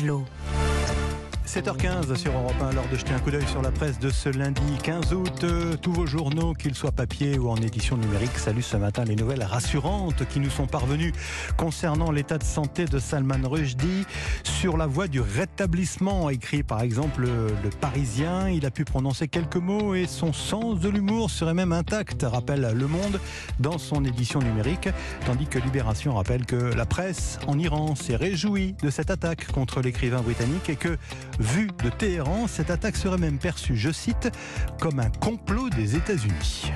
Angelot. 7h15 sur Europe 1, l'heure de jeter un coup d'œil sur la presse de ce lundi 15 août. Euh, tous vos journaux, qu'ils soient papier ou en édition numérique, saluent ce matin les nouvelles rassurantes qui nous sont parvenues concernant l'état de santé de Salman Rushdie. Sur la voie du rétablissement, écrit par exemple le Parisien, il a pu prononcer quelques mots et son sens de l'humour serait même intact, rappelle Le Monde dans son édition numérique. Tandis que Libération rappelle que la presse en Iran s'est réjouie de cette attaque contre l'écrivain britannique et que Vu de Téhéran, cette attaque serait même perçue, je cite, comme un complot des États-Unis.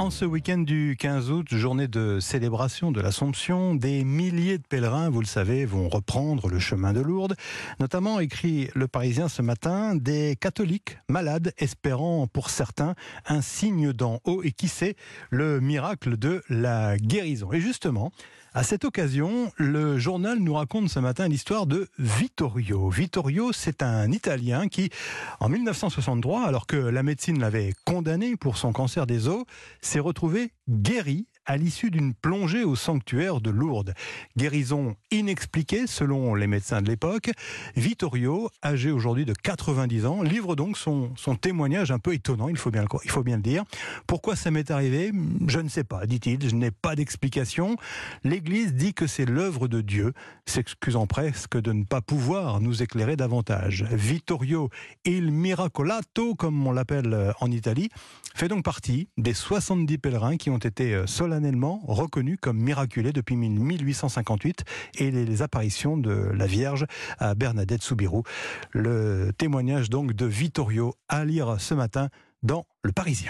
En ce week-end du 15 août, journée de célébration de l'Assomption, des milliers de pèlerins, vous le savez, vont reprendre le chemin de Lourdes. Notamment, écrit le Parisien ce matin, des catholiques malades espérant pour certains un signe d'en haut et qui sait le miracle de la guérison. Et justement, à cette occasion, le journal nous raconte ce matin l'histoire de Vittorio. Vittorio, c'est un Italien qui, en 1963, alors que la médecine l'avait condamné pour son cancer des os, s'est retrouvé guéri à l'issue d'une plongée au sanctuaire de Lourdes. Guérison inexpliquée selon les médecins de l'époque. Vittorio, âgé aujourd'hui de 90 ans, livre donc son, témoignage un peu étonnant, il faut, bien le, dire. Pourquoi ça m'est arrivé? Je ne sais pas, dit-il, je n'ai pas d'explication. L'Église dit que c'est l'œuvre de Dieu, s'excusant presque de ne pas pouvoir nous éclairer davantage. Vittorio il miracolato, comme on l'appelle en Italie, fait donc partie des 70 pèlerins qui ont été solennellement reconnu comme miraculé depuis 1858 et les apparitions de la Vierge à Bernadette Soubirou. Le témoignage donc de Vittorio à lire ce matin dans Le Parisien.